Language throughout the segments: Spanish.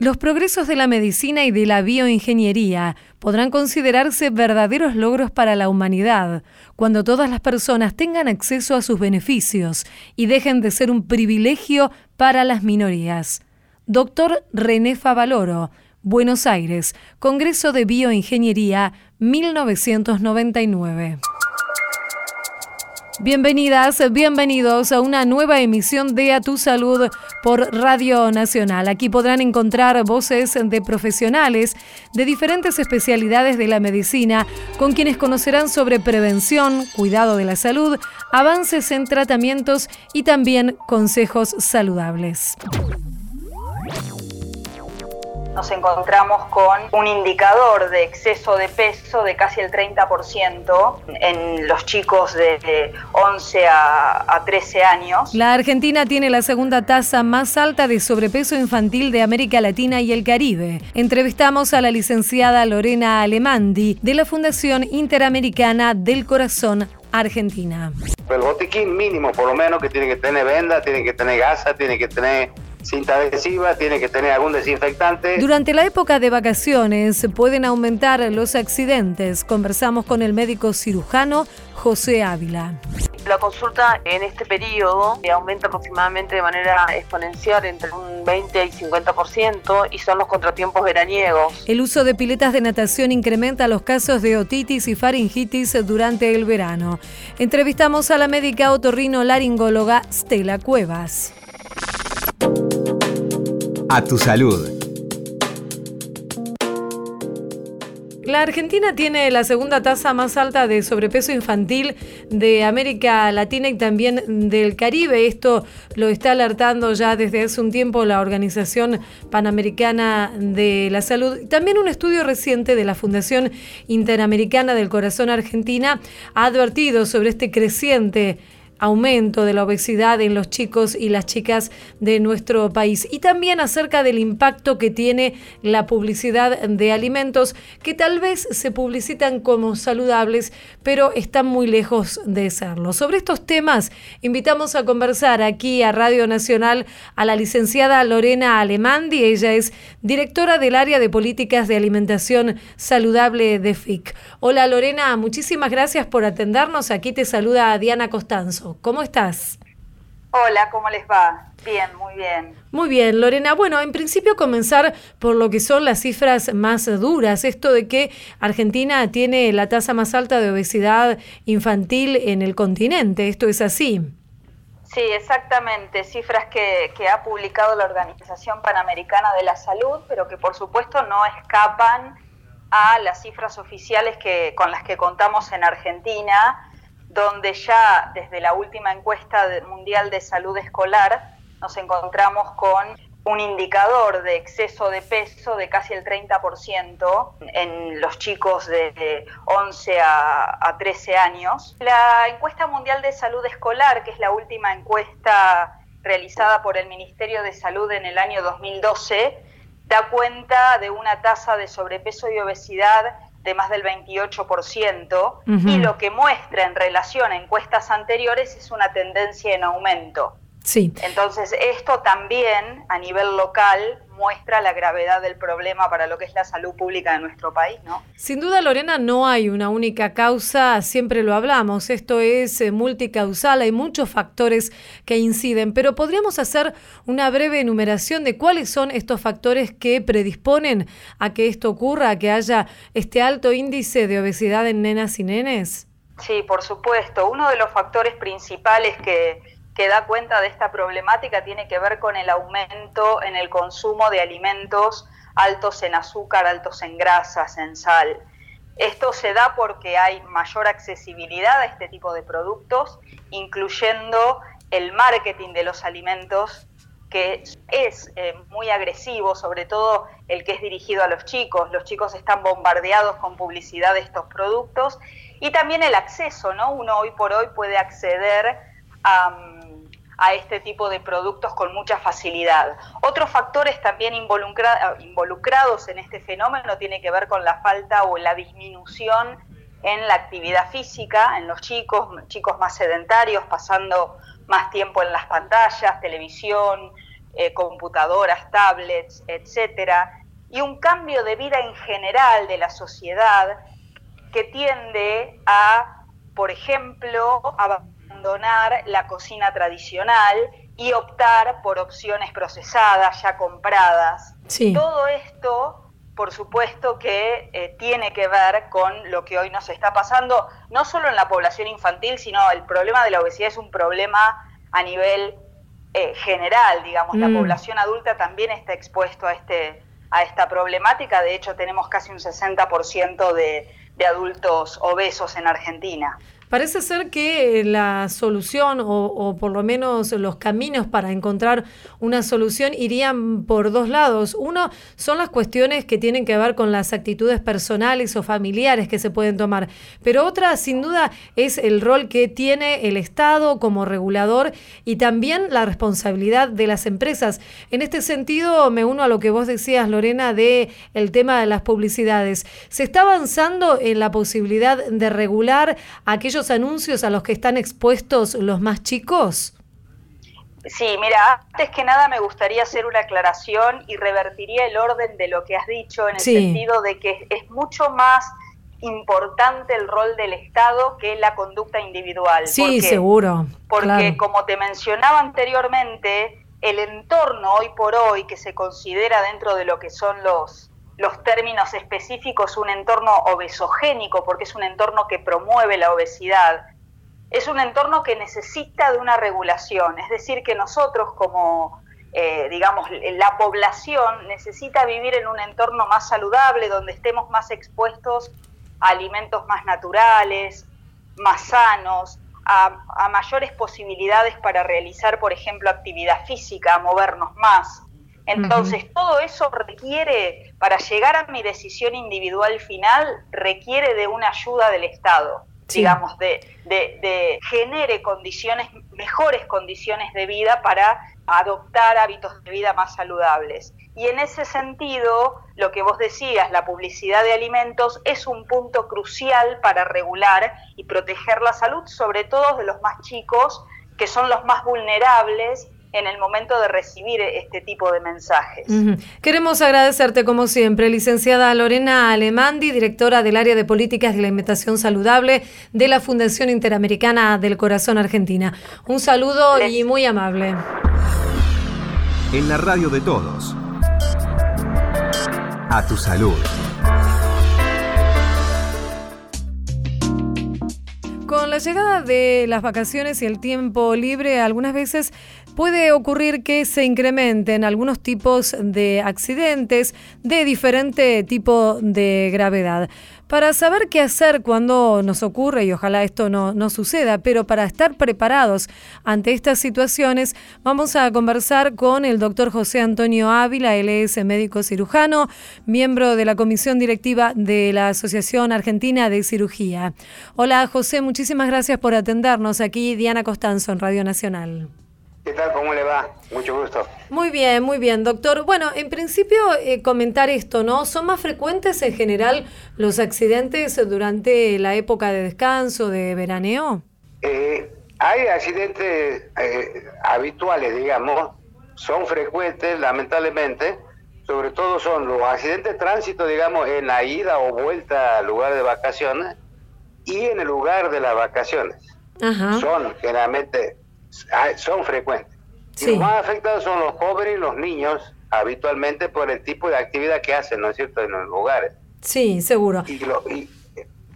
Los progresos de la medicina y de la bioingeniería podrán considerarse verdaderos logros para la humanidad cuando todas las personas tengan acceso a sus beneficios y dejen de ser un privilegio para las minorías. Doctor René Favaloro, Buenos Aires, Congreso de Bioingeniería 1999. Bienvenidas, bienvenidos a una nueva emisión de A Tu Salud por Radio Nacional. Aquí podrán encontrar voces de profesionales de diferentes especialidades de la medicina con quienes conocerán sobre prevención, cuidado de la salud, avances en tratamientos y también consejos saludables nos encontramos con un indicador de exceso de peso de casi el 30% en los chicos de 11 a, 13 años. La Argentina tiene la segunda tasa más alta de sobrepeso infantil de América Latina y el Caribe. Entrevistamos a la licenciada Lorena Alemandi de la Fundación Interamericana del Corazón Argentina. El botiquín mínimo, por lo menos, que tiene que tener venda, tiene que tener gasa, tiene que tener cinta adhesiva, tiene que tener algún desinfectante. Durante la época de vacaciones pueden aumentar los accidentes. Conversamos con el médico cirujano José Ávila. La consulta en este periodo aumenta aproximadamente de manera exponencial entre un 20 y 50% y son los contratiempos veraniegos. El uso de piletas de natación incrementa los casos de otitis y faringitis durante el verano. Entrevistamos a la médica otorrino laringóloga Stella Cuevas. A tu salud. La Argentina tiene la segunda tasa más alta de sobrepeso infantil de América Latina y también del Caribe. Esto lo está alertando ya desde hace un tiempo la Organización Panamericana de la Salud. También un estudio reciente de la Fundación Interamericana del Corazón Argentina ha advertido sobre este creciente aumento de la obesidad en los chicos y las chicas de nuestro país y también acerca del impacto que tiene la publicidad de alimentos que tal vez se publicitan como saludables pero están muy lejos de serlo. Sobre estos temas invitamos a conversar aquí a Radio Nacional a la licenciada Lorena Alemandi, ella es directora del área de políticas de alimentación saludable de FIC. Hola Lorena, muchísimas gracias por atendernos. Aquí te saluda Diana Costanzo. ¿Cómo estás? Hola, ¿cómo les va? Bien, muy bien. Muy bien, Lorena. Bueno, en principio comenzar por lo que son las cifras más duras. Esto de que Argentina tiene la tasa más alta de obesidad infantil en el continente. ¿Esto es así? Sí, exactamente. Cifras que, que ha publicado la Organización Panamericana de la Salud, pero que por supuesto no escapan a las cifras oficiales que, con las que contamos en Argentina donde ya desde la última encuesta mundial de salud escolar nos encontramos con un indicador de exceso de peso de casi el 30% en los chicos de 11 a, 13 años. La encuesta mundial de salud escolar, que es la última encuesta realizada por el Ministerio de Salud en el año 2012, da cuenta de una tasa de sobrepeso y obesidad de más del 28%, y lo que muestra en relación a encuestas anteriores es una tendencia en aumento. Sí. Entonces, esto también a nivel local muestra la gravedad del problema para lo que es la salud pública de nuestro país, ¿no? Sin duda, Lorena, no hay una única causa, siempre lo hablamos, esto es eh, multicausal, hay muchos factores que inciden, pero podríamos hacer una breve enumeración de cuáles son estos factores que predisponen a que esto ocurra, a que haya este alto índice de obesidad en nenas y nenes. Sí, por supuesto. Uno de los factores principales que que da cuenta de esta problemática tiene que ver con el aumento en el consumo de alimentos altos en azúcar, altos en grasas, en sal. Esto se da porque hay mayor accesibilidad a este tipo de productos, incluyendo el marketing de los alimentos, que es eh, muy agresivo, sobre todo el que es dirigido a los chicos. Los chicos están bombardeados con publicidad de estos productos y también el acceso, ¿no? Uno hoy por hoy puede acceder a a este tipo de productos con mucha facilidad. Otros factores también involucrados en este fenómeno tiene que ver con la falta o la disminución en la actividad física, en los chicos, chicos más sedentarios, pasando más tiempo en las pantallas, televisión, eh, computadoras, tablets, etcétera, y un cambio de vida en general de la sociedad que tiende a, por ejemplo, abandonar la cocina tradicional y optar por opciones procesadas, ya compradas. Todo esto por supuesto que eh, tiene que ver con lo que hoy nos está pasando, no solo en la población infantil, sino el problema de la obesidad es un problema a nivel eh, general, digamos, la mm. población adulta también está expuesto a, este, a esta problemática, de hecho tenemos casi un 60% de, de adultos obesos en Argentina. Parece ser que la solución o, por lo menos los caminos para encontrar una solución irían por dos lados. Uno son las cuestiones que tienen que ver con las actitudes personales o familiares que se pueden tomar, pero otra sin duda es el rol que tiene el Estado como regulador y también la responsabilidad de las empresas. En este sentido me uno a lo que vos decías Lorena de el tema de las publicidades. Se está avanzando en la posibilidad de regular aquellos anuncios a los que están expuestos los más chicos? Sí, mira, antes que nada me gustaría hacer una aclaración y revertiría el orden de lo que has dicho en el sentido de que es mucho más importante el rol del Estado que la conducta individual. Sí, seguro. Porque como te mencionaba anteriormente, el entorno hoy por hoy que se considera dentro de lo que son los los términos específicos, un entorno obesogénico, porque es un entorno que promueve la obesidad, es un entorno que necesita de una regulación, es decir, que nosotros como, eh, digamos, la población necesita vivir en un entorno más saludable, donde estemos más expuestos a alimentos más naturales, más sanos, a, a mayores posibilidades para realizar, por ejemplo, actividad física, a movernos más. Entonces, todo eso requiere, para llegar a mi decisión individual final, requiere de una ayuda del Estado, digamos, de, de, de, genere condiciones, mejores condiciones de vida para adoptar hábitos de vida más saludables. Y en ese sentido, lo que vos decías, la publicidad de alimentos es un punto crucial para regular y proteger la salud, sobre todo de los más chicos, que son los más vulnerables en el momento de recibir este tipo de mensajes. Queremos agradecerte como siempre, licenciada Lorena Alemandi, directora del área de políticas de la alimentación saludable de la Fundación Interamericana del Corazón Argentina. Un saludo y muy amable. En la radio de todos. A tu salud. La llegada de las vacaciones y el tiempo libre, algunas veces puede ocurrir que se incrementen algunos tipos de accidentes de diferente tipo de gravedad. Para saber qué hacer cuando nos ocurre, y ojalá esto no, no suceda, pero para estar preparados ante estas situaciones, vamos a conversar con el doctor José Antonio Ávila, él es médico cirujano, miembro de la comisión directiva de la Asociación Argentina de Cirugía. Hola José, muchísimas gracias por atendernos aquí, Diana Costanzo en Radio Nacional. ¿Qué tal? ¿Cómo le va? Mucho gusto. Muy bien, muy bien, doctor. Bueno, en principio eh, comentar esto, ¿no? ¿Son más frecuentes en general los accidentes durante la época de descanso, de veraneo? Eh, hay accidentes eh, habituales, digamos, son frecuentes, lamentablemente, sobre todo son los accidentes de tránsito, digamos, en la ida o vuelta al lugar de vacaciones y en el lugar de las vacaciones. Ajá. Son generalmente son frecuentes. Y los más afectados son los jóvenes y los niños, habitualmente por el tipo de actividad que hacen, ¿no es cierto?, en los lugares. Sí, seguro. Y,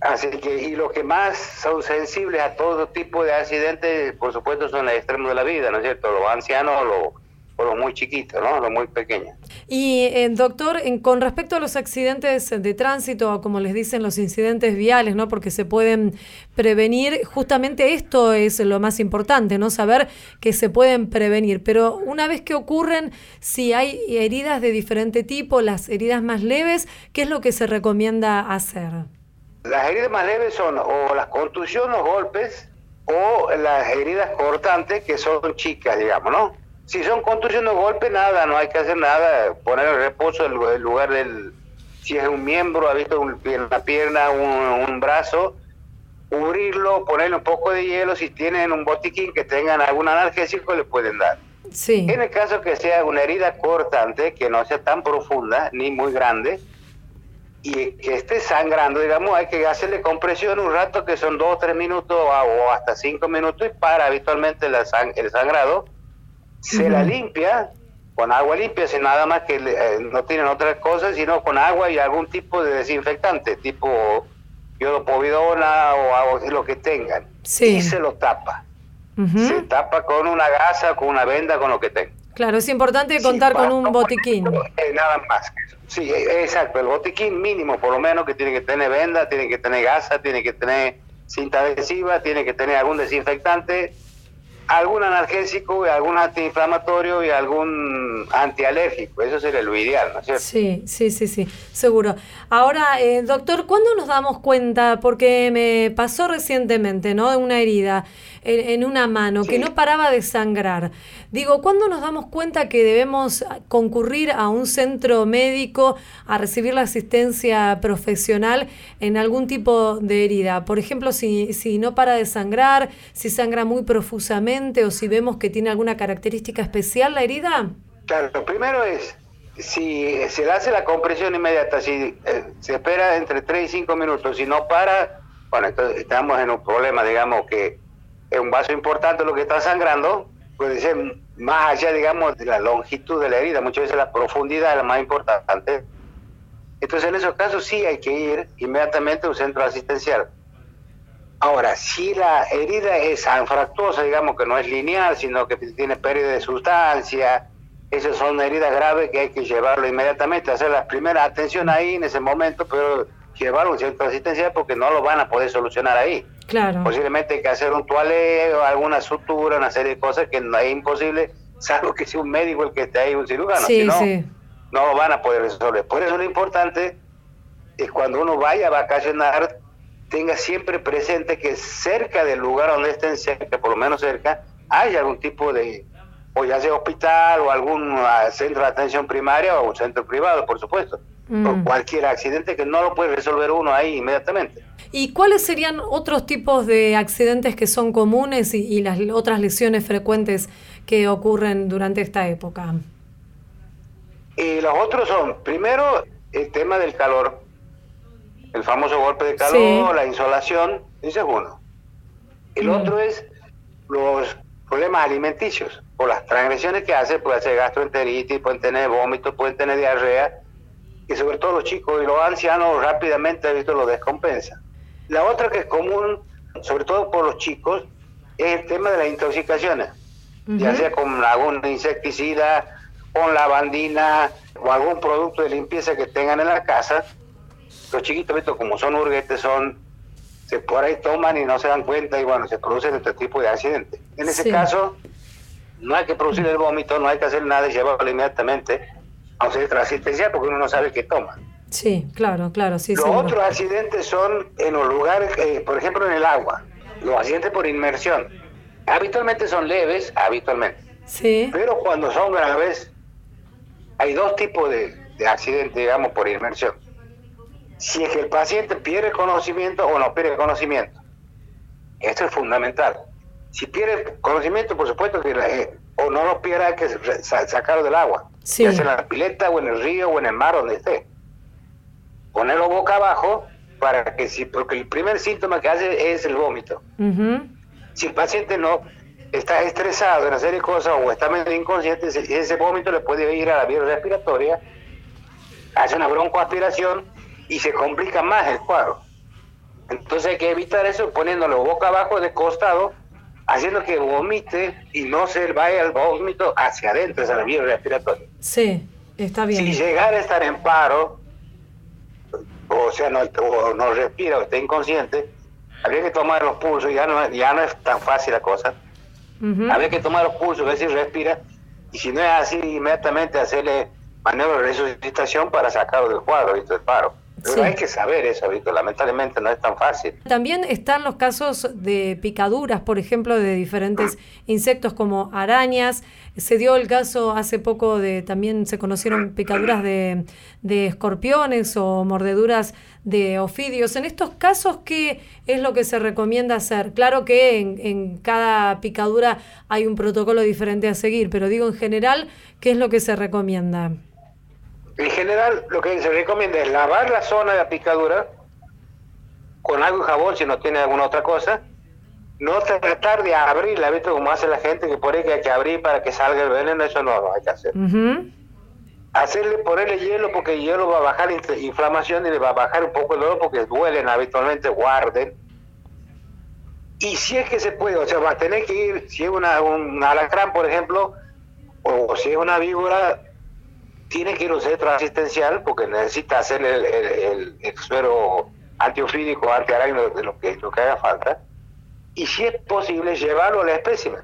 así que, y los que más son sensibles a todo tipo de accidentes, por supuesto, son los extremos de la vida, ¿no es cierto?, los ancianos, los los muy chiquitos, ¿no? Los muy pequeños. Y, eh, doctor, en, con respecto a los accidentes de tránsito, como les dicen, los incidentes viales, ¿no? Porque se pueden prevenir, justamente esto es lo más importante, ¿no? Saber que se pueden prevenir. Pero una vez que ocurren, si hay heridas de diferente tipo, las heridas más leves, ¿qué es lo que se recomienda hacer? Las heridas más leves son o las contusiones, los golpes, o las heridas cortantes, que son chicas, digamos, ¿no? Si son contusiones o golpes, nada, no hay que hacer nada. Poner el reposo en el lugar del. Si es un miembro, ha visto una pierna, un, brazo, cubrirlo, ponerle un poco de hielo. Si tienen un botiquín que tengan algún analgésico, le pueden dar. En el caso que sea una herida cortante, que no sea tan profunda ni muy grande, y que esté sangrando, digamos, hay que hacerle compresión un rato que son dos o tres minutos o hasta cinco minutos y para habitualmente el sangrado. Se la limpia con agua limpia, sin nada más que eh, no tienen otras cosas, sino con agua y algún tipo de desinfectante, tipo yodopovidona o algo, lo que tengan. Y se lo tapa. Se tapa con una gasa, con una venda, con lo que tenga. Claro, es importante contar con un botiquín. Eh, nada más. Sí, eh, exacto. El botiquín mínimo, por lo menos, que tiene que tener venda, tiene que tener gasa, tiene que tener cinta adhesiva, tiene que tener algún desinfectante algún analgésico, algún antiinflamatorio y algún antialérgico. Eso sería lo ideal, ¿no es cierto? Sí, sí, sí, sí, seguro. Ahora, eh, doctor, ¿cuándo nos damos cuenta? Porque me pasó recientemente, ¿no? Una herida en, una mano que no paraba de sangrar. Digo, ¿cuándo nos damos cuenta que debemos concurrir a un centro médico a recibir la asistencia profesional en algún tipo de herida? Por ejemplo, si, si no para de sangrar, si sangra muy profusamente o si vemos que tiene alguna característica especial la herida. Claro, lo primero es si se le hace la compresión inmediata, si eh, se espera entre 3 y 5 minutos, si no para, bueno, entonces estamos en un problema, digamos, que es un vaso importante lo que está sangrando, puede ser más allá, digamos, de la longitud de la herida, muchas veces la profundidad es la más importante. Entonces, en esos casos sí hay que ir inmediatamente a un centro asistencial. Ahora, si la herida es anfractuosa, digamos que no es lineal, sino que tiene pérdida de sustancia, esas son heridas graves que hay que llevarlo inmediatamente, hacer la primera atención ahí en ese momento, pero llevarlo a un centro asistencial porque no lo van a poder solucionar ahí. Claro. Posiblemente hay que hacer un toaleo, alguna sutura, una serie de cosas que no es imposible, salvo que sea un médico el que esté ahí, un cirujano. si no, no lo van a poder resolver. Por eso lo importante es cuando uno vaya a vacacionar, tenga siempre presente que cerca del lugar donde estén cerca, por lo menos cerca, hay algún tipo de, o ya sea hospital o algún ah, centro de atención primaria o un centro privado, por supuesto. Mm. cualquier accidente que no lo puede resolver uno ahí inmediatamente. ¿Y cuáles serían otros tipos de accidentes que son comunes y, las otras lesiones frecuentes que ocurren durante esta época? Y los otros son, primero, el tema del calor, el famoso golpe de calor, la insolación, ese es uno. El mm. otro es los problemas alimenticios, por las transgresiones que hace, puede ser gastroenteritis, pueden tener vómitos, pueden tener diarrea, y sobre todo los chicos y los ancianos rápidamente visto lo descompensa. La otra que es común, sobre todo por los chicos, es el tema de las intoxicaciones, ya sea con algún insecticida, con lavandina o algún producto de limpieza que tengan en la casa. Los chiquitos, visto como son urguetes, son se por ahí toman y no se dan cuenta y bueno, se producen este tipo de accidentes. En ese caso, no hay que producir el vómito, no hay que hacer nada y llevarlo inmediatamente asistencial porque uno no sabe qué toma. Sí, claro, claro, sí. Los otros accidentes son en los lugares, eh, por ejemplo, en el agua. Los accidentes por inmersión. Habitualmente son leves, habitualmente. Sí. Pero cuando son graves, hay dos tipos de, de accidentes, digamos, por inmersión. Si es que el paciente pierde conocimiento o no pierde conocimiento. Esto es fundamental. Si pierde conocimiento, por supuesto que eh, o no lo pierda, hay que sacarlo del agua. Sí. Ya sea en la pileta o en el río o en el mar, donde esté. Ponerlo boca abajo para que si, porque el primer síntoma que hace es el vómito. Si el paciente no está estresado en hacer cosas o está medio inconsciente, ese, vómito le puede ir a la vía respiratoria, hace una broncoaspiración y se complica más el cuadro. Entonces hay que evitar eso poniéndolo boca abajo de costado haciendo que vomite y no se vaya el vómito hacia adentro, hacia la vía respiratoria. Sí, está bien. Si llegara a estar en paro, o sea, no, no respira o está inconsciente, habría que tomar los pulsos, ya no, ya no es tan fácil la cosa. Habría que tomar los pulsos, ver si respira, y si no es así, inmediatamente hacerle maniobra de resucitación para sacarlo del cuadro, del paro. Pero hay que saber eso, Víctor. Lamentablemente no es tan fácil. También están los casos de picaduras, por ejemplo, de diferentes insectos como arañas. Se dio el caso hace poco de, también se conocieron picaduras de, de escorpiones o mordeduras de ofidios. En estos casos, ¿qué es lo que se recomienda hacer? Claro que en, en cada picadura hay un protocolo diferente a seguir, pero digo en general, ¿qué es lo que se recomienda? En general, lo que se recomienda es lavar la zona de la picadura con agua y jabón si no tiene alguna otra cosa. No tratar de abrirla, ¿viste? Como hace la gente que por ahí que hay que abrir para que salga el veneno, eso no lo hay que hacer. Hacerle, ponerle hielo porque el hielo va a bajar la inflamación y le va a bajar un poco el dolor porque duelen habitualmente, guarden. Y si es que se puede, o sea, va a tener que ir, si es una, un alacrán, por ejemplo, o si es una víbora, tiene que ir a un centro asistencial porque necesita hacer el, el, suero antiofídico, antiarácnido, de lo que, lo que haga falta. Y si es posible, llevarlo al espécimen.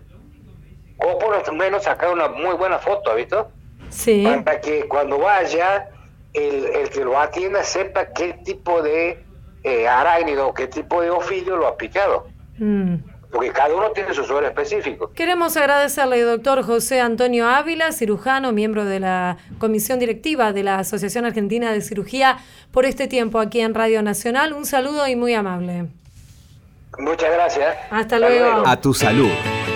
O por lo menos sacar una muy buena foto, ¿visto? Sí. Para que cuando vaya, el, el que lo atienda sepa qué tipo de eh, arácnido, qué tipo de ofidio lo ha picado. Mm porque cada uno tiene su suelo específico. Queremos agradecerle, doctor José Antonio Ávila, cirujano, miembro de la comisión directiva de la Asociación Argentina de Cirugía, por este tiempo aquí en Radio Nacional. Un saludo y muy amable. Muchas gracias. Hasta, luego. A tu salud,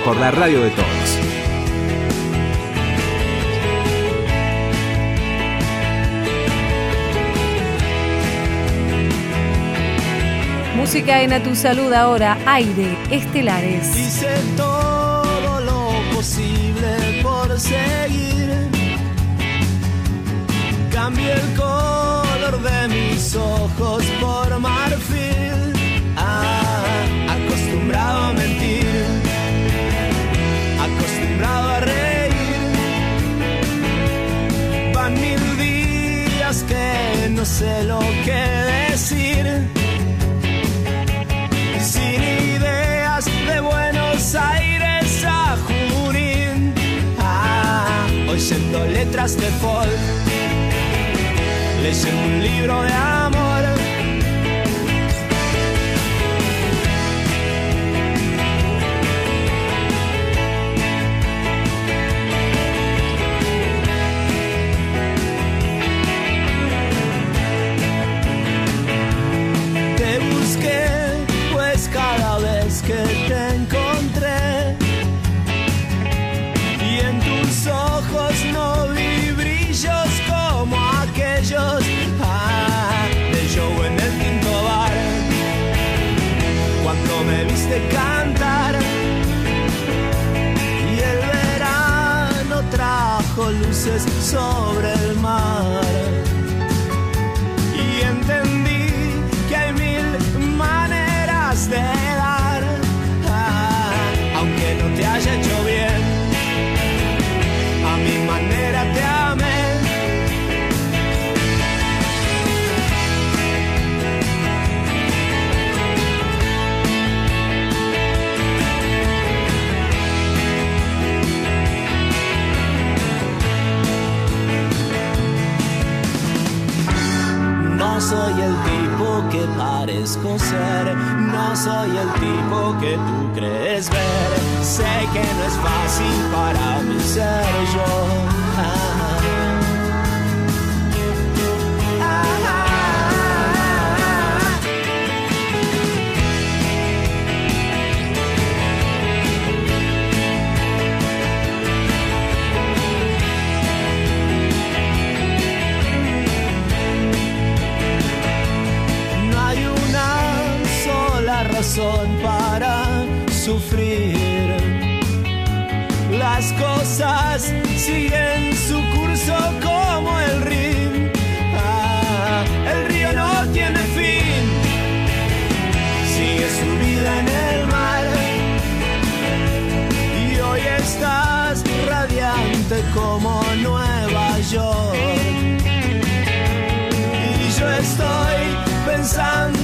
por la radio de todos. Música en A Tu Salud ahora, aire, estelares. Hice todo lo posible por seguir. Cambié el color de mis ojos por marfil. Ah, acostumbrado a mentir. Acostumbrado a reír. Van mil días que no sé lo que decir letras de folk, leyendo un libro de amor. Que tú crees ver. Sé que no es fácil para mí ser yo. Ah. Ah. Razón para Las cosas siguen su curso como el río. Ah, el río no tiene fin. Sigue su vida en el mar. Y hoy estás radiante como Nueva York. Y yo estoy pensando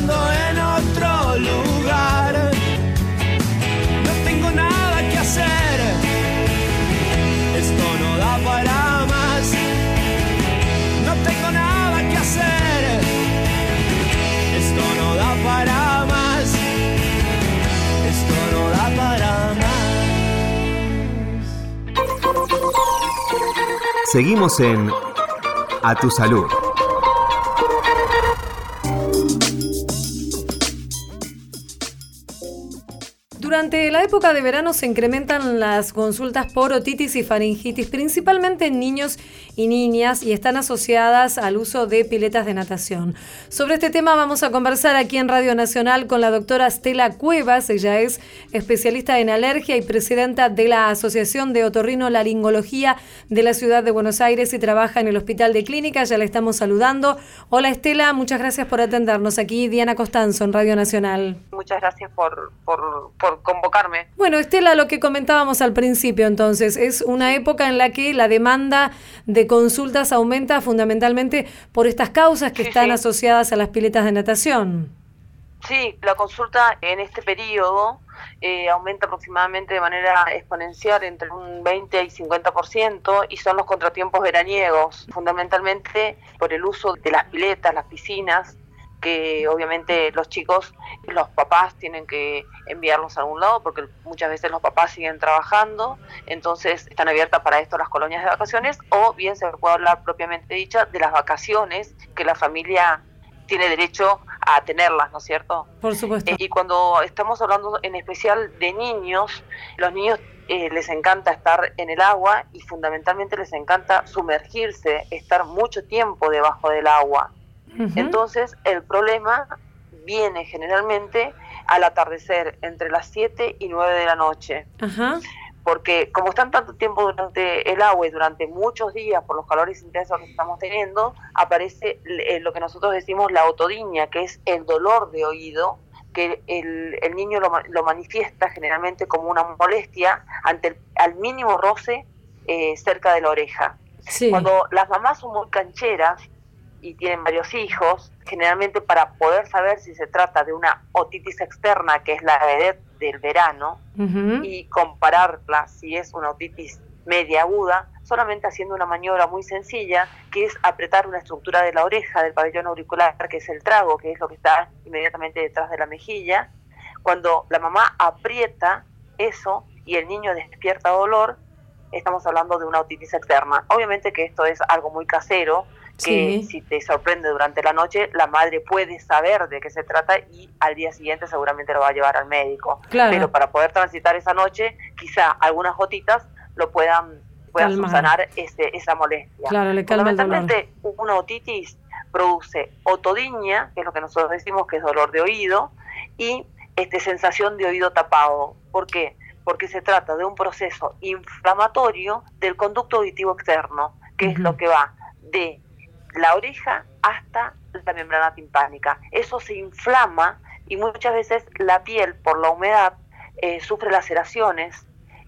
Seguimos en A Tu Salud. Durante la época de verano se incrementan las consultas por otitis y faringitis, principalmente en niños y niñas, y están asociadas al uso de piletas de natación. Sobre este tema vamos a conversar aquí en Radio Nacional con la doctora Estela Cuevas. Ella es especialista en alergia y presidenta de la Asociación de Otorrino Laringología de la Ciudad de Buenos Aires y trabaja en el Hospital de Clínica. Ya la estamos saludando. Hola Estela, muchas gracias por atendernos. Aquí Diana Costanzo en Radio Nacional. Muchas gracias por, por, por convocarme. Bueno, Estela, lo que comentábamos al principio, entonces, es una época en la que la demanda de consultas aumenta fundamentalmente por estas causas que Sí, están sí. asociadas a las piletas de natación. Sí, la consulta en este periodo eh, aumenta aproximadamente de manera exponencial entre un 20 y 50% y son los contratiempos veraniegos, fundamentalmente por el uso de las piletas, las piscinas, que obviamente los chicos, los papás tienen que enviarlos a algún lado porque muchas veces los papás siguen trabajando, entonces están abiertas para esto las colonias de vacaciones o bien se puede hablar propiamente dicha de las vacaciones que la familia tiene derecho a tenerlas, ¿no es cierto? Por supuesto. Eh, y cuando estamos hablando en especial de niños, los niños eh, les encanta estar en el agua y fundamentalmente les encanta sumergirse, estar mucho tiempo debajo del agua. Entonces el problema viene generalmente al atardecer, entre las 7 y 9 de la noche porque como están tanto tiempo durante el agua y durante muchos días por los calores intensos que estamos teniendo, aparece eh, lo que nosotros decimos la otodinia, que es el dolor de oído, que el, el niño lo, lo manifiesta generalmente como una molestia ante el al mínimo roce eh, cerca de la oreja. Sí. Cuando las mamás son muy cancheras y tienen varios hijos, generalmente para poder saber si se trata de una otitis externa, que es la vedette del verano, y compararla si es una otitis media aguda, solamente haciendo una maniobra muy sencilla, que es apretar una estructura de la oreja del pabellón auricular, que es el trago, que es lo que está inmediatamente detrás de la mejilla. Cuando la mamá aprieta eso y el niño despierta dolor, estamos hablando de una otitis externa. Obviamente que esto es algo muy casero, que Sí. si te sorprende durante la noche, la madre puede saber de qué se trata y al día siguiente seguramente lo va a llevar al médico. Claro. Pero para poder transitar esa noche, quizá algunas gotitas lo puedan, puedan Calmar. subsanar ese, esa molestia. Claro, le calma el dolor. Fundamentalmente, una otitis produce otodinia, que es lo que nosotros decimos que es dolor de oído, y este, sensación de oído tapado. ¿Por qué? Porque se trata de un proceso inflamatorio del conducto auditivo externo, que es lo que va de la oreja hasta la membrana timpánica. Eso se inflama y muchas veces la piel, por la humedad, eh, sufre laceraciones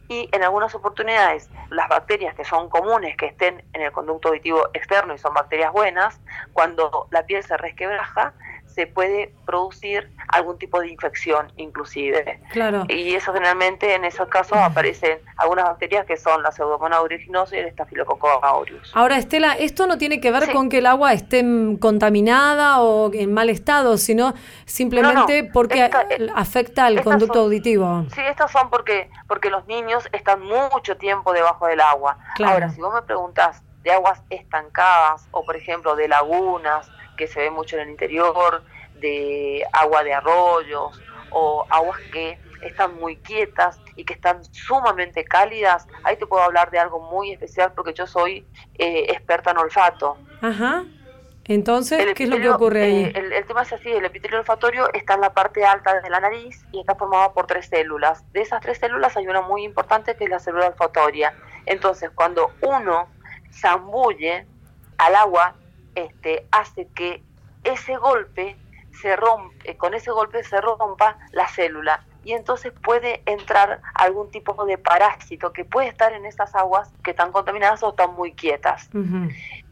y en algunas oportunidades las bacterias que son comunes que estén en el conducto auditivo externo y son bacterias buenas, cuando la piel se resquebraja, se puede producir algún tipo de infección inclusive. Claro. Y eso generalmente en esos casos aparecen algunas bacterias que son la pseudomonas aeruginosa y el estafilococcus aureus. Ahora, Estela, esto no tiene que ver Sí. con que el agua esté contaminada o en mal estado, sino simplemente No, no, porque esta- eh, afecta al conducto son- auditivo. Sí, estas son porque, porque los niños están mucho tiempo debajo del agua. Claro. Ahora, si vos me preguntás de aguas estancadas o, por ejemplo, de lagunas, que se ve mucho en el interior, de agua de arroyos o aguas que están muy quietas y que están sumamente cálidas, ahí te puedo hablar de algo muy especial porque yo soy eh, experta en olfato. Ajá. Entonces, ¿qué es lo que ocurre ahí? eh, el, el tema es así, el epitelio olfatorio está en la parte alta de la nariz y está formado por tres células. De esas tres células hay una muy importante que es la célula olfatoria. Entonces, cuando uno zambulle al agua, este, hace que ese golpe se rompe, con ese golpe se rompa la célula y entonces puede entrar algún tipo de parásito que puede estar en esas aguas que están contaminadas o están muy quietas.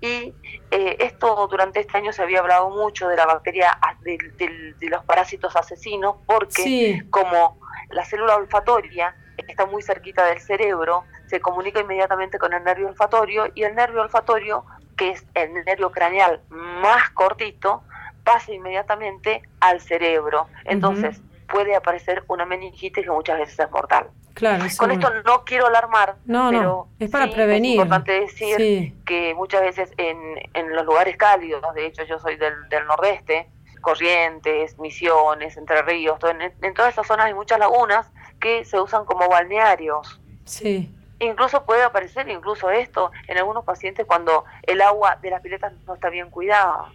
Y eh, esto durante este año se había hablado mucho de la bacteria, a- del- del- de, los parásitos asesinos, porque Sí. como la célula olfatoria está muy cerquita del cerebro, se comunica inmediatamente con el nervio olfatorio y el nervio olfatorio, que es el nervio craneal más cortito, pasa inmediatamente al cerebro. Entonces puede aparecer una meningitis que muchas veces es mortal. Claro, Con esto no quiero alarmar, no, pero no, es para prevenir. Es importante decir que muchas veces en, en, los lugares cálidos, de hecho yo soy del, del nordeste, Corrientes, Misiones, Entre Ríos, en, en, todas esas zonas hay muchas lagunas que se usan como balnearios. Sí. Incluso puede aparecer incluso esto en algunos pacientes cuando el agua de las piletas no está bien cuidada.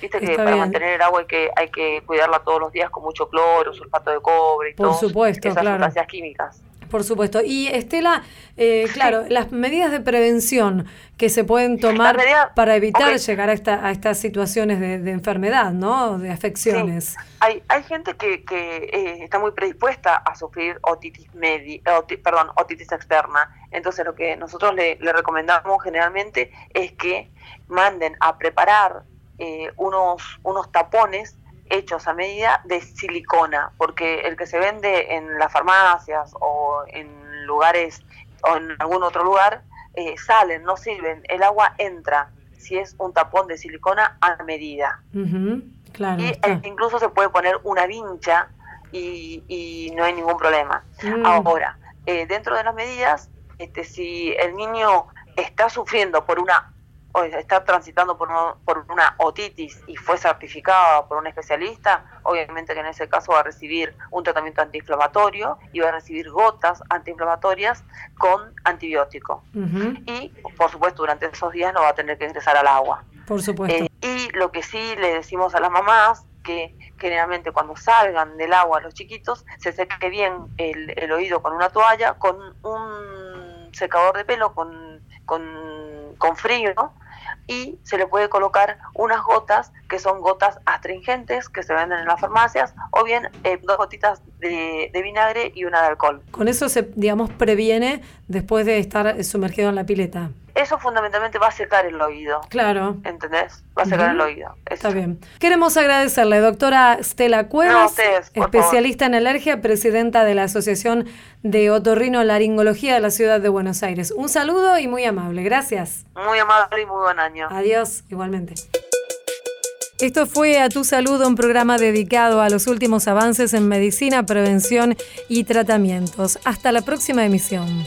Viste que para mantener el agua hay que, hay que cuidarla todos los días con mucho cloro, sulfato de cobre y Por supuesto, esas claro. sustancias químicas. Por supuesto. Y Estela, eh, claro, las medidas de prevención que se pueden tomar para evitar llegar a, esta, a estas situaciones de, enfermedad, ¿no? De afecciones. Hay, hay gente que, que eh, está muy predispuesta a sufrir otitis, medi, perdón, otitis externa. Entonces lo que nosotros le, le recomendamos generalmente es que manden a preparar eh, unos, unos tapones hechos a medida de silicona, porque el que se vende en las farmacias o en lugares o en algún otro lugar eh, salen, no sirven, el agua entra si es un tapón de silicona a medida. claro, y e incluso se puede poner una vincha y, no hay ningún problema. Mm. Ahora, eh, dentro de las medidas, este, si el niño está sufriendo por una o está transitando por, por una otitis y fue certificada por un especialista, obviamente que en ese caso va a recibir un tratamiento antiinflamatorio y va a recibir gotas antiinflamatorias con antibiótico. Y, por supuesto, durante esos días no va a tener que ingresar al agua. Por supuesto. Eh, y lo que sí le decimos a las mamás, que generalmente cuando salgan del agua los chiquitos, se seque bien el, el oído con una toalla, con un secador de pelo, con, con, con frío, y se le puede colocar unas gotas que son gotas astringentes que se venden en las farmacias o bien eh, dos gotitas de, vinagre y una de alcohol. Con eso se, digamos, previene después de estar sumergido en la pileta. Eso fundamentalmente va a secar el oído. Claro. ¿Entendés? Va a secar el oído. Está bien. Queremos agradecerle, doctora Stella Cuevas, especialista en alergia, presidenta de la Asociación de Otorrino Laringología de la Ciudad de Buenos Aires. Un saludo y muy amable. Gracias. Muy amable y muy buen año. Adiós, igualmente. Esto fue A Tu Salud, un programa dedicado a los últimos avances en medicina, prevención y tratamientos. Hasta la próxima emisión.